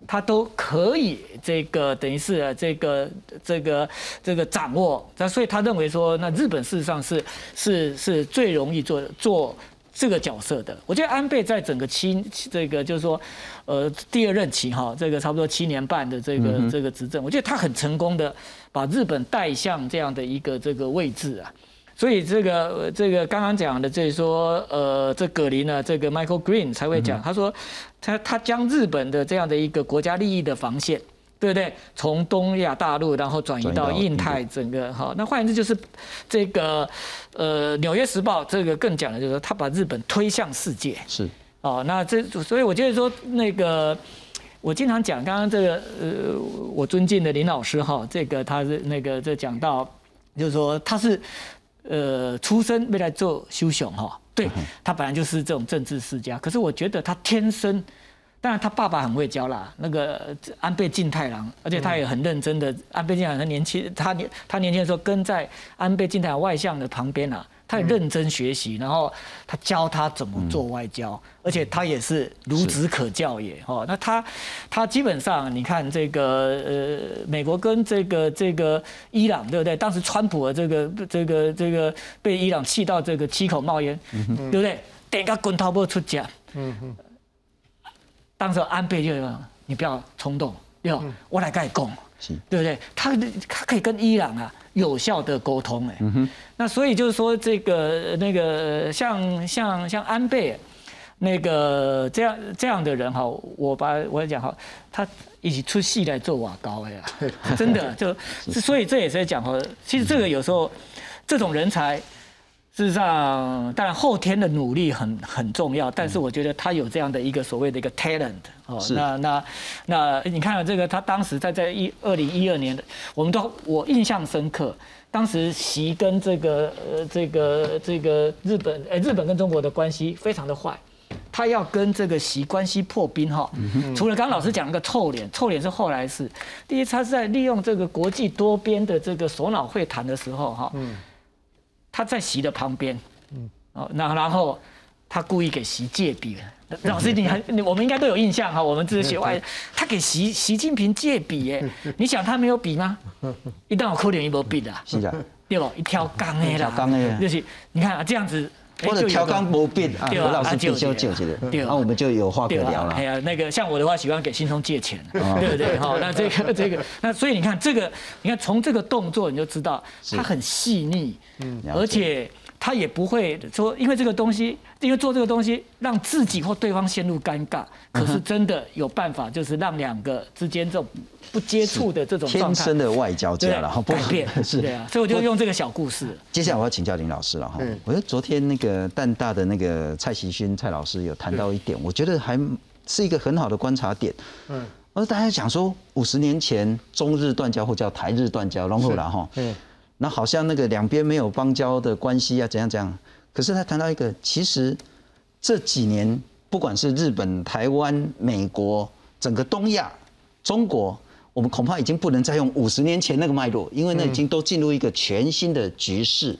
它都可以这个等于是这个这个这个掌握。那所以他认为说，那日本事实上是是是最容易做做。这个角色的，我觉得安倍在整个七这个就是说，呃，第二任期哈，这个差不多七年半的这个这个执政，我觉得他很成功的把日本带向这样的一个这个位置啊。所以这个这个刚刚讲的，就是说，呃，这葛林呢，这个 Michael Green 才会讲，他说他他将日本的这样的一个国家利益的防线。对不对？从东亚大陆，然后转移到印太，整个哈。那换言之，就是这个呃，《纽约时报》这个更讲的就是，他把日本推向世界。是哦，那这所以我觉得说，那个我经常讲，刚刚这个呃，我尊敬的林老师哈，这个他是那个这讲到，就是说他是呃，出生未来做修雄哈，对他本来就是这种政治世家，可是我觉得他天生。当然，他爸爸很会教啦，那个安倍晋太郎，而且他也很认真的。安倍晋太郎年轻，他年他年轻的时候跟在安倍晋太郎外相的旁边啊，他也认真学习，然后他教他怎么做外交，而且他也是孺子可教也哦。那他他基本上，你看这个呃，美国跟这个这个伊朗对不对？当时川普的这个这个这个被伊朗气到这个七口冒烟，对不对？点个滚头不出家。嗯哼。当时安倍就你不要冲动，要我来盖供，对不对？他他可以跟伊朗啊有效的沟通哎，那所以就是说这个那个像像像安倍那个这样这样的人哈，我把我讲哈，他一起出戏来做瓦高哎呀，真的就所以这也是在讲哈，其实这个有时候这种人才。事实上，当然后天的努力很很重要，但是我觉得他有这样的一个所谓的一个 talent 哦，那那那你看这个，他当时在在一二零一二年的，我们都我印象深刻，当时习跟这个呃这个这个日本呃日本跟中国的关系非常的坏，他要跟这个习关系破冰哈，除了刚老师讲那个臭脸，臭脸是后来是，第一他是在利用这个国际多边的这个首脑会谈的时候哈。他在席的旁边，嗯，哦，那然后他故意给席借笔，老师你还 你我们应该都有印象哈，我们这些外，他给习习近平借笔耶，你想他没有笔吗？一旦我扣点一波笔的，是啊，对不？一条钢的啦，钢的，就是你看啊，这样子，或者调刚不变啊，何老师比较纠结的，对，那我们就有话可聊了。哎呀，那个像我的话，喜欢给新松借钱，对不对？好，那这个这个，那所以你看这个，你看从这个动作你就知道，他很细腻。嗯，而且他也不会说，因为这个东西，因为做这个东西让自己或对方陷入尴尬。可是真的有办法，就是让两个之间这种不接触的这种天生的外交家了，改变是对啊。所以我就用这个小故事。接下来我要请教林老师了哈。我觉得昨天那个淡大的那个蔡习勋蔡老师有谈到一点，我觉得还是一个很好的观察点。嗯，而大家讲说五十年前中日断交或叫台日断交，然后了哈。嗯。那好像那个两边没有邦交的关系啊，怎样怎样？可是他谈到一个，其实这几年不管是日本、台湾、美国，整个东亚、中国，我们恐怕已经不能再用五十年前那个脉络，因为那已经都进入一个全新的局势。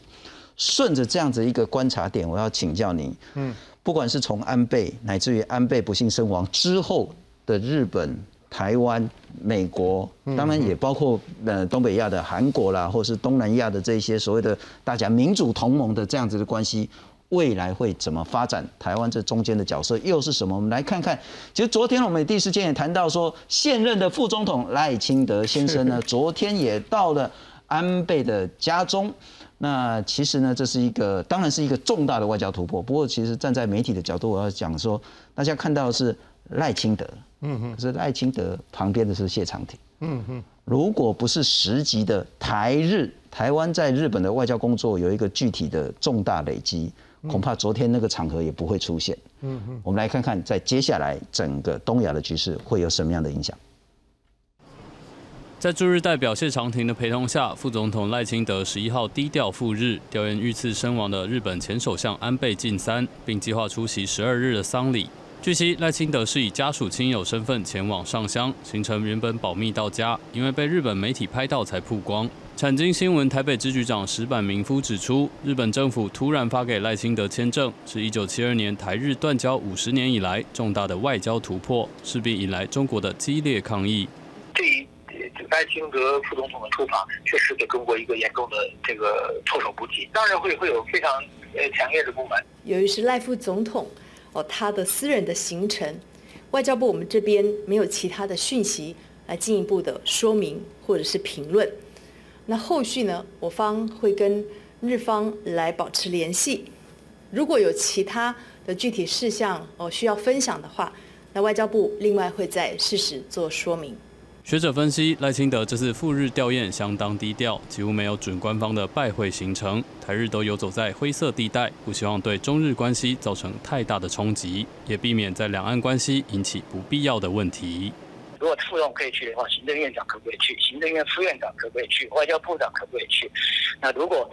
顺着这样子一个观察点，我要请教你，嗯，不管是从安倍，乃至于安倍不幸身亡之后的日本。台湾、美国，当然也包括呃东北亚的韩国啦，或是东南亚的这些所谓的大家民主同盟的这样子的关系，未来会怎么发展？台湾这中间的角色又是什么？我们来看看。其实昨天我们第一时间也谈到说，现任的副总统赖清德先生呢，昨天也到了安倍的家中。那其实呢，这是一个当然是一个重大的外交突破。不过，其实站在媒体的角度，我要讲说，大家看到的是赖清德。嗯哼。可是赖清德旁边的是谢长廷。嗯哼。如果不是十级的台日，台湾在日本的外交工作有一个具体的重大累积，恐怕昨天那个场合也不会出现。嗯哼。我们来看看，在接下来整个东亚的局势会有什么样的影响。在驻日代表谢长廷的陪同下，副总统赖清德十一号低调赴日，调研遇刺身亡的日本前首相安倍晋三，并计划出席十二日的丧礼。据悉，赖清德是以家属亲友身份前往上香，行程原本保密到家，因为被日本媒体拍到才曝光。产经新闻台北支局长石坂明夫指出，日本政府突然发给赖清德签证，是一九七二年台日断交五十年以来重大的外交突破，势必引来中国的激烈抗议。赖清德副总统的出访，确实给中国一个严重的这个措手不及，当然会会有非常呃强烈的不满。由于是赖副总统哦，他的私人的行程，外交部我们这边没有其他的讯息来进一步的说明或者是评论。那后续呢，我方会跟日方来保持联系，如果有其他的具体事项哦需要分享的话，那外交部另外会在适时做说明。学者分析，赖清德这次赴日吊唁相当低调，几乎没有准官方的拜会行程，台日都游走在灰色地带，不希望对中日关系造成太大的冲击，也避免在两岸关系引起不必要的问题。如果副总可以去的话，行政院长可不可以去？行政院副院长可不可以去？外交部长可不可以去？那如果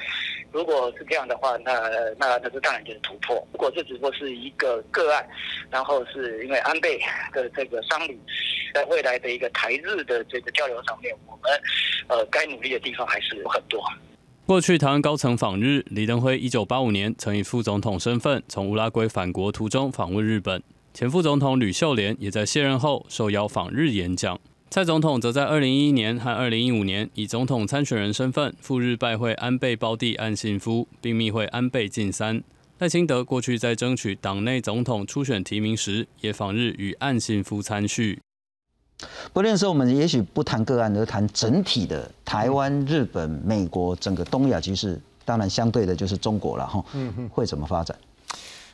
如果是这样的话，那那那是当然就是突破。如果这只不过是一个个案，然后是因为安倍的这个商旅，在未来的一个台日的这个交流上面，我们呃该努力的地方还是有很多。过去台湾高层访日，李登辉一九八五年曾以副总统身份从乌拉圭返国途中访问日本。前副总统吕秀莲也在卸任后受邀访日演讲。蔡总统则在二零一一年和二零一五年以总统参选人身份赴日拜会安倍胞弟岸信夫，并密会安倍晋三。赖清德过去在争取党内总统初选提名时，也访日与岸信夫参叙。不论是我们也许不谈个案，而谈整体的台湾、日本、美国整个东亚局势，当然相对的就是中国了哈。嗯嗯，会怎么发展？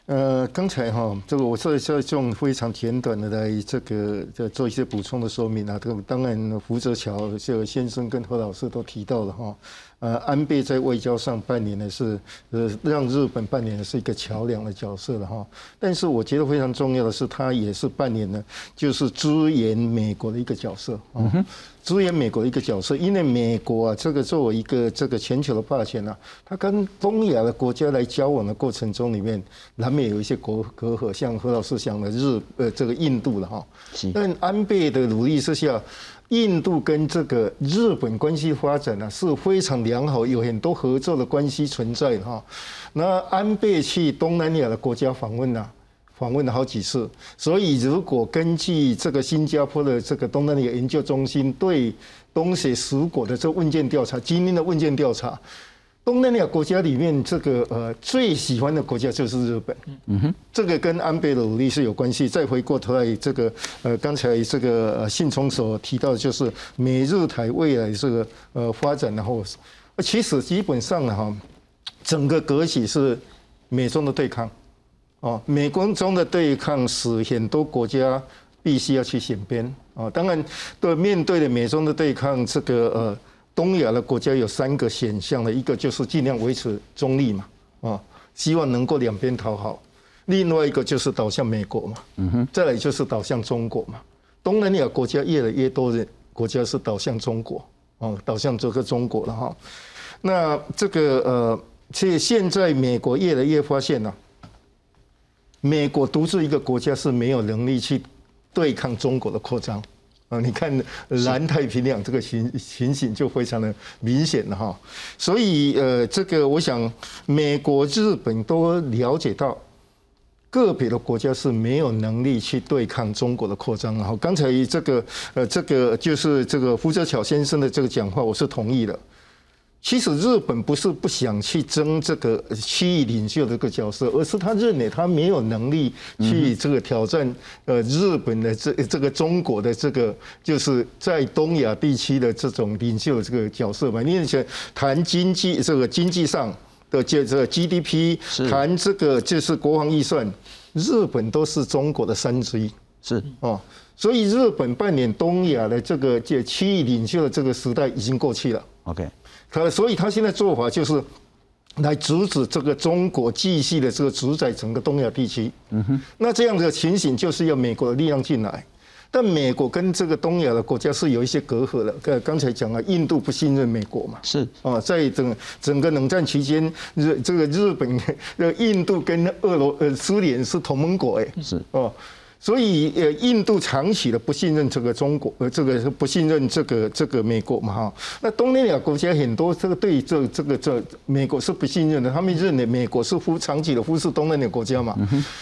呃，刚才哈，这个我在这种非常简短的来这个在做一些补充的说明啊。这个当然，胡泽桥这个先生跟何老师都提到了哈。呃，安倍在外交上扮演的是呃让日本扮演的是一个桥梁的角色了哈。但是我觉得非常重要的是，他也是扮演了就是支援美国的一个角色啊。支援美国的一个角色，因为美国啊，这个作为一个这个全球的霸权啊，他跟东亚的国家来交往的过程中里面，难免有一些隔隔阂，像何老师讲的日呃这个印度了哈。但安倍的努力之下，印度跟这个日本关系发展呢是非常良好，有很多合作的关系存在哈。那安倍去东南亚的国家访问呢？访问了好几次，所以如果根据这个新加坡的这个东南亚研究中心对东协十国的这问卷调查，今天的问卷调查，东南亚国家里面这个呃最喜欢的国家就是日本。嗯哼，这个跟安倍的努力是有关系。再回过头来，这个呃刚才这个信聪所提到的就是美日台未来这个呃发展，然后其实基本上哈，整个格局是美中的对抗。哦，美国中的对抗使很多国家必须要去选边哦。当然，对面对的美中的对抗，这个呃，东亚的国家有三个选项的，一个就是尽量维持中立嘛，啊，希望能够两边讨好；另外一个就是倒向美国嘛，嗯哼，再来就是倒向中国嘛。东南亚国家越来越多的国家是倒向中国，哦，倒向这个中国了哈。那这个呃，其实现在美国越来越发现了。美国独自一个国家是没有能力去对抗中国的扩张啊！你看南太平洋这个情情形就非常的明显了哈。所以呃，这个我想美国、日本都了解到个别的国家是没有能力去对抗中国的扩张。然后刚才这个呃，这个就是这个福泽巧先生的这个讲话，我是同意的。其实日本不是不想去争这个区域领袖这个角色，而是他认为他没有能力去这个挑战呃日本的这这个中国的这个就是在东亚地区的这种领袖这个角色嘛。你想谈经济这个经济上的这这 GDP，谈这个就是国防预算，日本都是中国的三之一。是哦，所以日本扮演东亚的这个这区域领袖的这个时代已经过去了。OK，他所以他现在做法就是来阻止这个中国继续的这个主宰整个东亚地区。嗯哼，那这样的情形就是要美国的力量进来。但美国跟这个东亚的国家是有一些隔阂的。刚刚才讲了，印度不信任美国嘛，是啊，在整整个冷战期间，日这个日本、呃印度跟俄罗呃苏联是同盟国，哎，是哦。所以，呃，印度长期的不信任这个中国，呃，这个不信任这个这个美国嘛，哈。那东南亚国家很多这个对这这个这美国是不信任的，他们认为美国是忽长期的忽视东南亚国家嘛，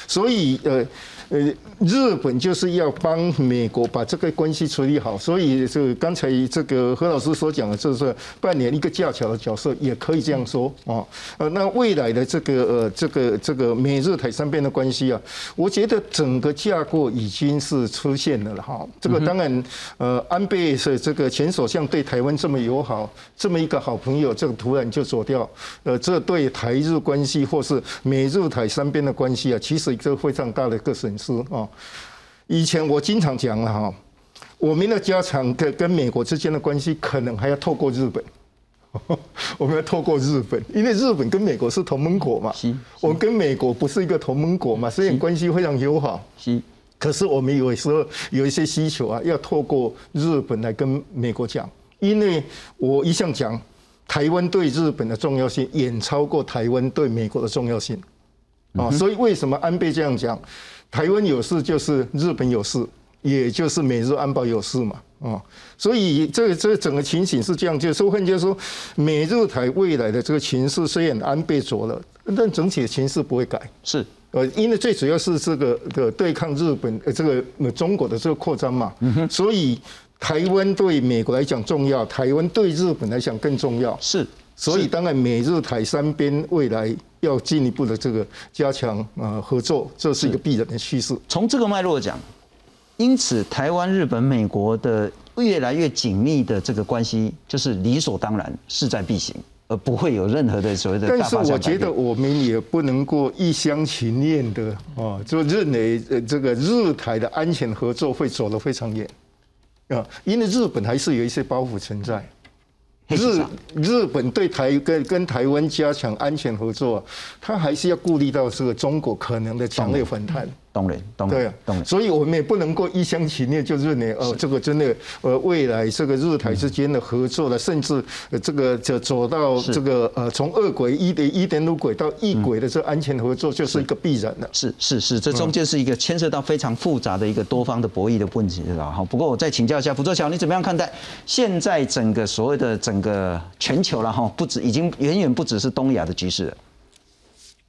所以，呃。呃，日本就是要帮美国把这个关系处理好，所以就刚才这个何老师所讲的，就是扮演一个架桥的角色，也可以这样说啊。呃，那未来的这个呃这个这个美日台三边的关系啊，我觉得整个架构已经是出现了了哈。这个当然，呃，安倍是这个前首相对台湾这么友好，这么一个好朋友，这个突然就走掉，呃，这对台日关系或是美日台三边的关系啊，其实一个非常大的一个损失。是啊，以前我经常讲了哈，我们的家常跟跟美国之间的关系可能还要透过日本，我们要透过日本，因为日本跟美国是同盟国嘛，我们跟美国不是一个同盟国嘛，所以关系非常友好，是，可是我们有时候有一些需求啊，要透过日本来跟美国讲，因为我一向讲，台湾对日本的重要性远超过台湾对美国的重要性，啊，所以为什么安倍这样讲？台湾有事就是日本有事，也就是美日安保有事嘛，啊，所以这这整个情形是这样，就是换句话说，美日台未来的这个情势虽然安倍做了，但整体的情势不会改，是，呃，因为最主要是这个的对抗日本呃这个中国的这个扩张嘛，所以台湾对美国来讲重要，台湾对日本来讲更重要，是，所以当然美日台三边未来。要进一步的这个加强啊合作，这是一个必然的趋势。从这个脉络讲，因此台湾、日本、美国的越来越紧密的这个关系，就是理所当然、势在必行，而不会有任何的所谓的。但是我觉得我们也不能够一厢情愿的啊，就认为呃这个日台的安全合作会走得非常远啊，因为日本还是有一些包袱存在。日日本对台跟跟台湾加强安全合作，他还是要顾虑到这个中国可能的强烈反弹。当然，当然，对啊，当然。所以我们也不能够一厢情愿就认为，哦，这个真的，呃，未来这个日台之间的合作了，甚至这个就走到这个呃，从二轨一点一点五轨到一轨的这安全合作，就是一个必然的。是是是，这中间是一个牵涉到非常复杂的一个多方的博弈的问题了哈。不过我再请教一下福州桥，你怎么样看待现在整个所谓的整个全球了哈？不止已经远远不只是东亚的局势了。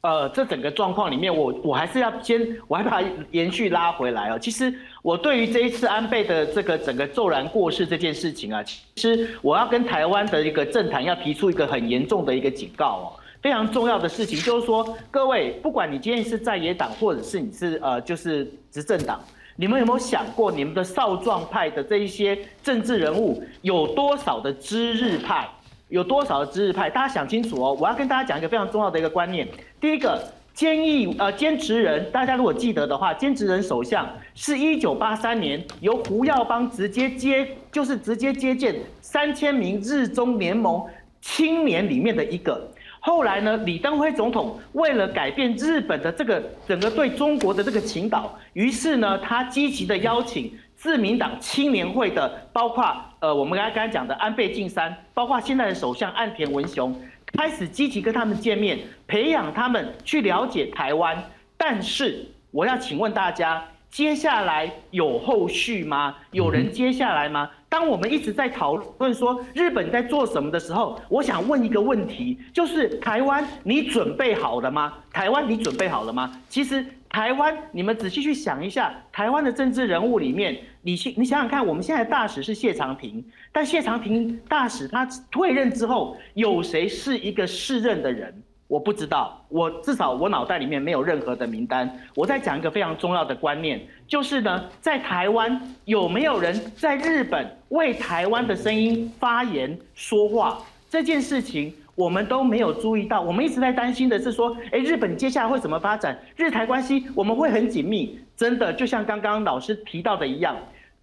呃，这整个状况里面，我我还是要先，我还把它延续拉回来哦。其实我对于这一次安倍的这个整个骤然过世这件事情啊，其实我要跟台湾的一个政坛要提出一个很严重的一个警告哦。非常重要的事情就是说，各位，不管你今天是在野党，或者是你是呃就是执政党，你们有没有想过，你们的少壮派的这一些政治人物有多少的知日派？有多少的知日派？大家想清楚哦！我要跟大家讲一个非常重要的一个观念。第一个，坚毅呃坚持人，大家如果记得的话，坚持人首相是一九八三年由胡耀邦直接接，就是直接接见三千名日中联盟青年里面的一个。后来呢，李登辉总统为了改变日本的这个整个对中国的这个情导，于是呢，他积极的邀请。自民党青年会的，包括呃，我们刚才刚才讲的安倍晋三，包括现在的首相岸田文雄，开始积极跟他们见面，培养他们去了解台湾。但是我要请问大家，接下来有后续吗？有人接下来吗？当我们一直在讨论说日本在做什么的时候，我想问一个问题，就是台湾，你准备好了吗？台湾，你准备好了吗？其实。台湾，你们仔细去想一下，台湾的政治人物里面，你去你想想看，我们现在大使是谢长廷，但谢长廷大使他退任之后，有谁是一个适任的人？我不知道，我至少我脑袋里面没有任何的名单。我在讲一个非常重要的观念，就是呢，在台湾有没有人在日本为台湾的声音发言说话这件事情？我们都没有注意到，我们一直在担心的是说，哎，日本接下来会怎么发展？日台关系我们会很紧密，真的就像刚刚老师提到的一样，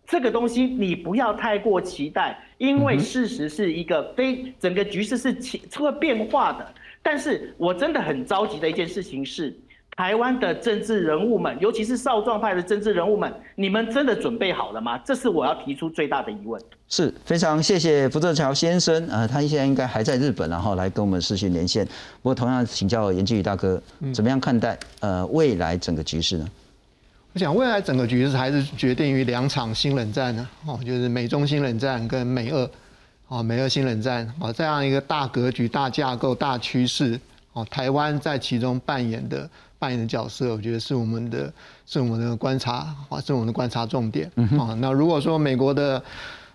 这个东西你不要太过期待，因为事实是一个非整个局势是起出了变化的。但是我真的很着急的一件事情是。台湾的政治人物们，尤其是少壮派的政治人物们，你们真的准备好了吗？这是我要提出最大的疑问。是非常谢谢福泽桥先生，呃，他现在应该还在日本，然后来跟我们视讯连线。不过同样请教严继宇大哥，怎么样看待呃未来整个局势呢？我想未来整个局势还是决定于两场新冷战呢，哦，就是美中新冷战跟美俄，哦，美俄新冷战，哦，这样一个大格局、大架构、大趋势，哦，台湾在其中扮演的。扮演的角色，我觉得是我们的，是我们的观察啊，是我们的观察重点啊。那如果说美国的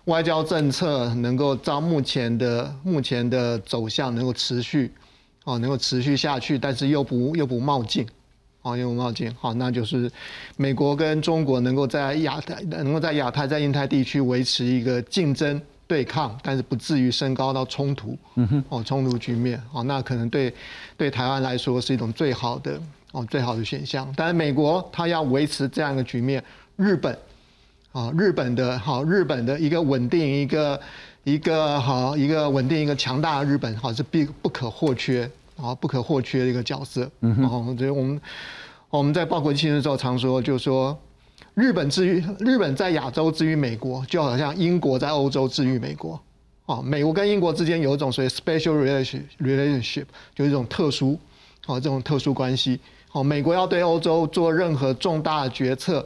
外交政策能够照目前的目前的走向能够持续，哦，能够持续下去，但是又不又不冒进，哦，又不冒进，好，那就是美国跟中国能够在亚太，能够在亚太在印太地区维持一个竞争。对抗，但是不至于升高到冲突，嗯哼哦，冲突局面，哦，那可能对对台湾来说是一种最好的哦最好的选项。但是美国它要维持这样一个局面，日本，啊，日本的好，日本的一个稳定，一个一个好，一个稳定，一个强大的日本，好是必不可或缺，啊，不可或缺的一个角色。嗯哼，所以我们我们在报国际新闻的时候常说，就说。日本治愈日本在亚洲治愈美国，就好像英国在欧洲治愈美国，啊，美国跟英国之间有一种所谓 special relationship 就一种特殊，啊，这种特殊关系，哦，美国要对欧洲做任何重大的决策，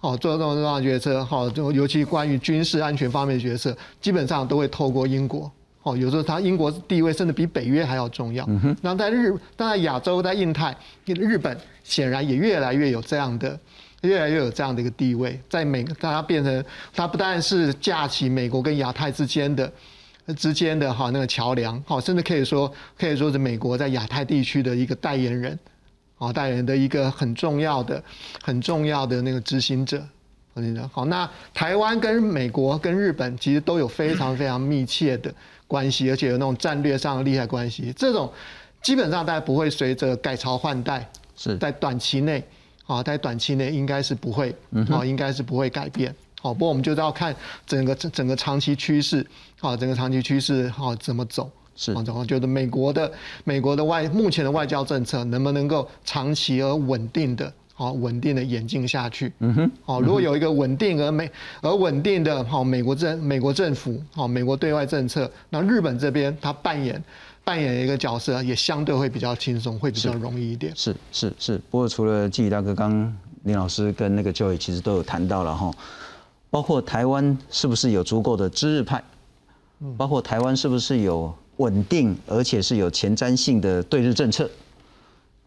哦，做这种重大决策，好，就尤其关于军事安全方面的决策，基本上都会透过英国，哦，有时候它英国地位甚至比北约还要重要。那在日，在亚洲，在印太，日本显然也越来越有这样的。越来越有这样的一个地位，在美，它变成它不但是架起美国跟亚太之间的之间的哈那个桥梁，好，甚至可以说可以说是美国在亚太地区的一个代言人，啊，代言人的一个很重要的很重要的那个执行者。好，那台湾跟美国跟日本其实都有非常非常密切的关系，而且有那种战略上的利害关系。这种基本上大家不会随着改朝换代，是在短期内。啊，在短期内应该是不会，啊，应该是不会改变。好，不过我们就是要看整个整个长期趋势，啊，整个长期趋势，好怎么走？是，然后觉得美国的美国的外目前的外交政策能不能够长期而稳定的，好稳定的演进下去？嗯哼，好，如果有一个稳定而美而稳定的，好美国政美国政府，好美国对外政策，那日本这边它扮演。扮演一个角色也相对会比较轻松，会比较容易一点。是是是，不过除了季宇大哥，刚林老师跟那个 Joy 其实都有谈到了哈，包括台湾是不是有足够的知日派，包括台湾是不是有稳定而且是有前瞻性的对日政策，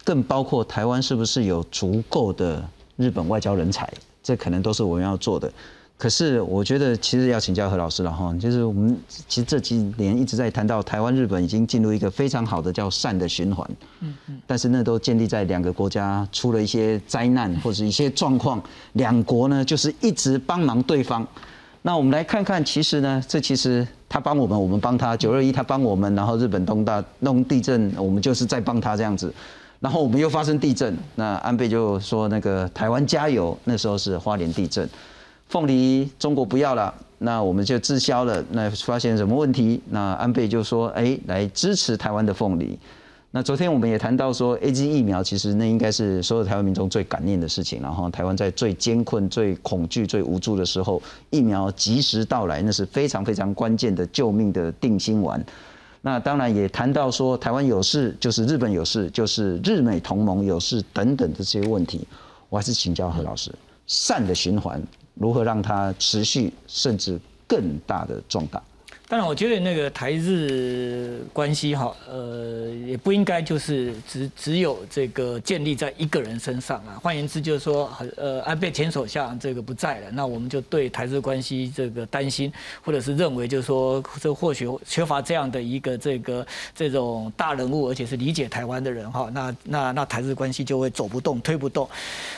更包括台湾是不是有足够的日本外交人才，这可能都是我们要做的。可是我觉得，其实要请教何老师了哈，就是我们其实这几年一直在谈到台湾、日本已经进入一个非常好的叫善的循环，嗯嗯，但是那都建立在两个国家出了一些灾难或者一些状况，两国呢就是一直帮忙对方。那我们来看看，其实呢，这其实他帮我们，我们帮他；九二一他帮我们，然后日本东大弄地震，我们就是在帮他这样子。然后我们又发生地震，那安倍就说那个台湾加油，那时候是花莲地震。凤梨中国不要了，那我们就滞销了。那发现什么问题？那安倍就说：“哎，来支持台湾的凤梨。”那昨天我们也谈到说，A G 疫苗其实那应该是所有台湾民众最感念的事情。然后台湾在最艰困、最恐惧、最无助的时候，疫苗及时到来，那是非常非常关键的救命的定心丸。那当然也谈到说，台湾有事就是日本有事，就是日美同盟有事等等的这些问题。我还是请教何老师，善的循环。如何让它持续，甚至更大的壮大？当然，我觉得那个台日关系哈，呃，也不应该就是只只有这个建立在一个人身上啊。换言之，就是说，呃，安倍前首相这个不在了，那我们就对台日关系这个担心，或者是认为就是说，这或许缺乏这样的一个这个这种大人物，而且是理解台湾的人哈。那那那台日关系就会走不动、推不动。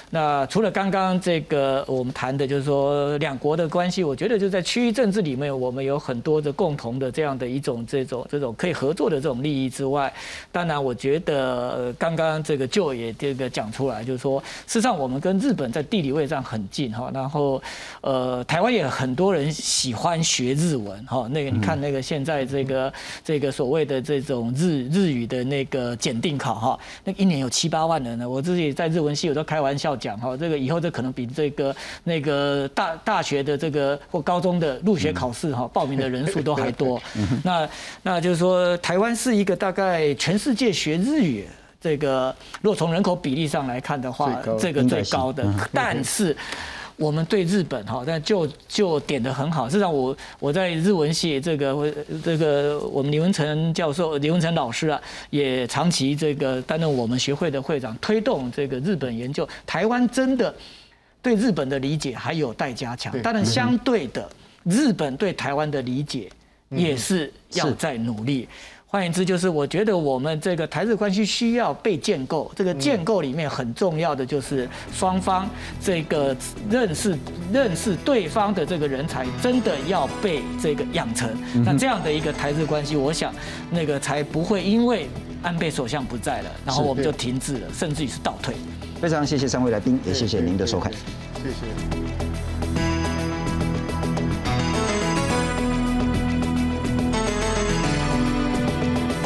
那除了刚刚这个我们谈的，就是说两国的关系，我觉得就在区域政治里面，我们有很多的共。共同的这样的一种这种这种可以合作的这种利益之外，当然我觉得刚刚这个就也这个讲出来，就是说，事实上我们跟日本在地理位置上很近哈，然后呃台湾也很多人喜欢学日文哈，那个你看那个现在这个这个所谓的这种日日语的那个检定考哈，那一年有七八万人呢，我自己在日文系我都开玩笑讲哈，这个以后这可能比这个那个大大学的这个或高中的入学考试哈报名的人数都还多，那那就是说台湾是一个大概全世界学日语。这个，如果从人口比例上来看的话，这个最高的，但是我们对日本哈，但就就点的很好。事实际上，我我在日文系这个这个我们李文成教授、李文成老师啊，也长期这个担任我们学会的会长，推动这个日本研究。台湾真的对日本的理解还有待加强，当然相对的，日本对台湾的理解也是要在努力。换言之，就是我觉得我们这个台日关系需要被建构。这个建构里面很重要的就是双方这个认识认识对方的这个人才，真的要被这个养成。那这样的一个台日关系，我想那个才不会因为安倍首相不在了，然后我们就停滞了，甚至于是倒退。非常谢谢三位来宾，也谢谢您的收看。谢谢。